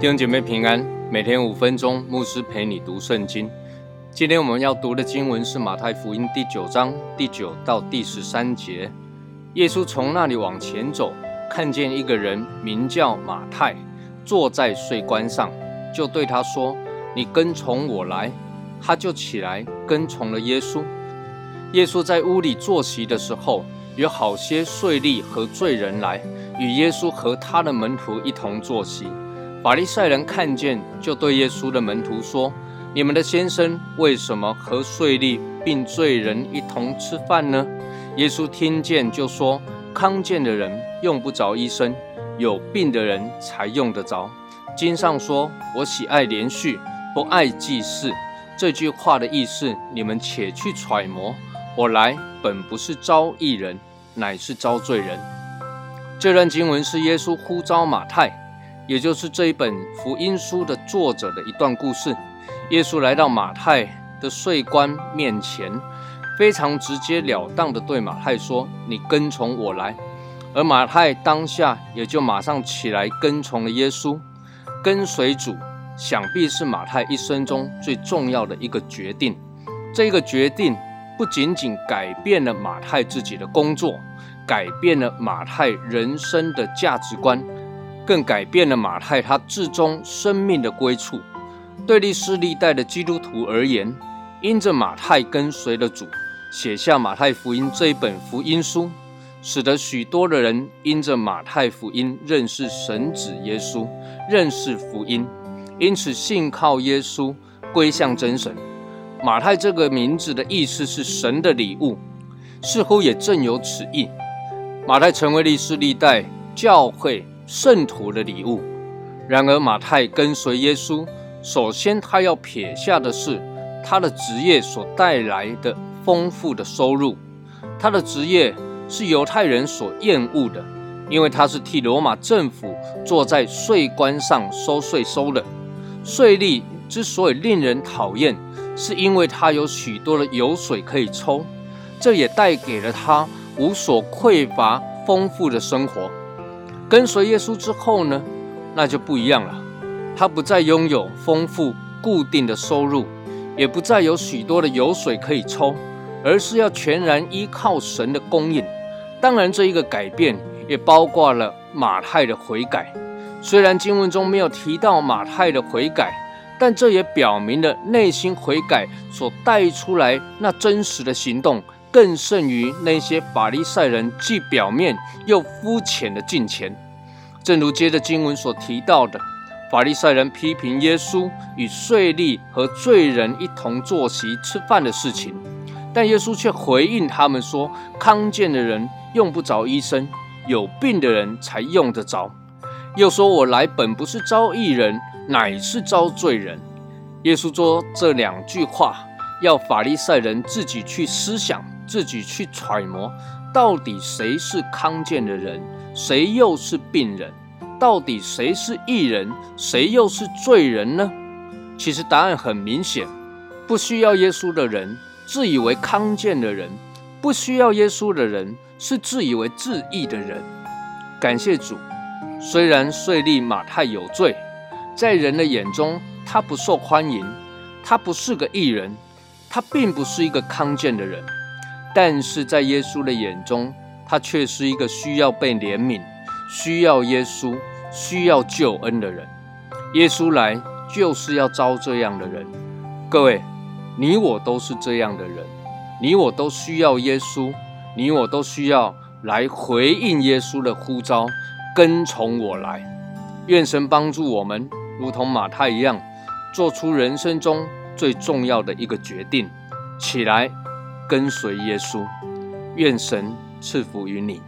弟兄姐妹平安，每天五分钟，牧师陪你读圣经。今天我们要读的经文是马太福音第九章第九到第十三节。耶稣从那里往前走，看见一个人名叫马太，坐在税关上，就对他说：“你跟从我来。”他就起来跟从了耶稣。耶稣在屋里坐席的时候，有好些税吏和罪人来，与耶稣和他的门徒一同坐席。法利赛人看见，就对耶稣的门徒说：“你们的先生为什么和税吏并罪人一同吃饭呢？”耶稣听见，就说：“康健的人用不着医生，有病的人才用得着。经上说：‘我喜爱连续，不爱祭祀。’这句话的意思，你们且去揣摩。我来本不是招义人，乃是招罪人。”这段经文是耶稣呼召马太。也就是这一本福音书的作者的一段故事。耶稣来到马太的税关面前，非常直截了当的对马太说：“你跟从我来。”而马太当下也就马上起来跟从了耶稣。跟随主，想必是马太一生中最重要的一个决定。这个决定不仅仅改变了马太自己的工作，改变了马太人生的价值观。更改变了马太他至终生命的归处。对历史历代的基督徒而言，因着马太跟随了主，写下马太福音这一本福音书，使得许多的人因着马太福音认识神子耶稣，认识福音，因此信靠耶稣，归向真神。马太这个名字的意思是神的礼物，似乎也正有此意。马太成为历史历代教会。圣徒的礼物。然而，马太跟随耶稣，首先他要撇下的是他的职业所带来的丰富的收入。他的职业是犹太人所厌恶的，因为他是替罗马政府坐在税关上收税收的。税吏之所以令人讨厌，是因为他有许多的油水可以抽，这也带给了他无所匮乏、丰富的生活。跟随耶稣之后呢，那就不一样了。他不再拥有丰富固定的收入，也不再有许多的油水可以抽，而是要全然依靠神的供应。当然，这一个改变也包括了马太的悔改。虽然经文中没有提到马太的悔改，但这也表明了内心悔改所带出来那真实的行动。更胜于那些法利赛人既表面又肤浅的敬虔，正如接着经文所提到的，法利赛人批评耶稣与税吏和罪人一同坐席吃饭的事情，但耶稣却回应他们说：“康健的人用不着医生，有病的人才用得着。”又说：“我来本不是招义人，乃是招罪人。”耶稣说这两句话，要法利赛人自己去思想。自己去揣摩，到底谁是康健的人，谁又是病人？到底谁是义人，谁又是罪人呢？其实答案很明显：不需要耶稣的人，自以为康健的人；不需要耶稣的人，是自以为自义的人。感谢主，虽然税吏马太有罪，在人的眼中他不受欢迎，他不是个义人，他并不是一个康健的人。但是在耶稣的眼中，他却是一个需要被怜悯、需要耶稣、需要救恩的人。耶稣来就是要招这样的人。各位，你我都是这样的人，你我都需要耶稣，你我都需要来回应耶稣的呼召，跟从我来。愿神帮助我们，如同马太一样，做出人生中最重要的一个决定，起来。跟随耶稣，愿神赐福于你。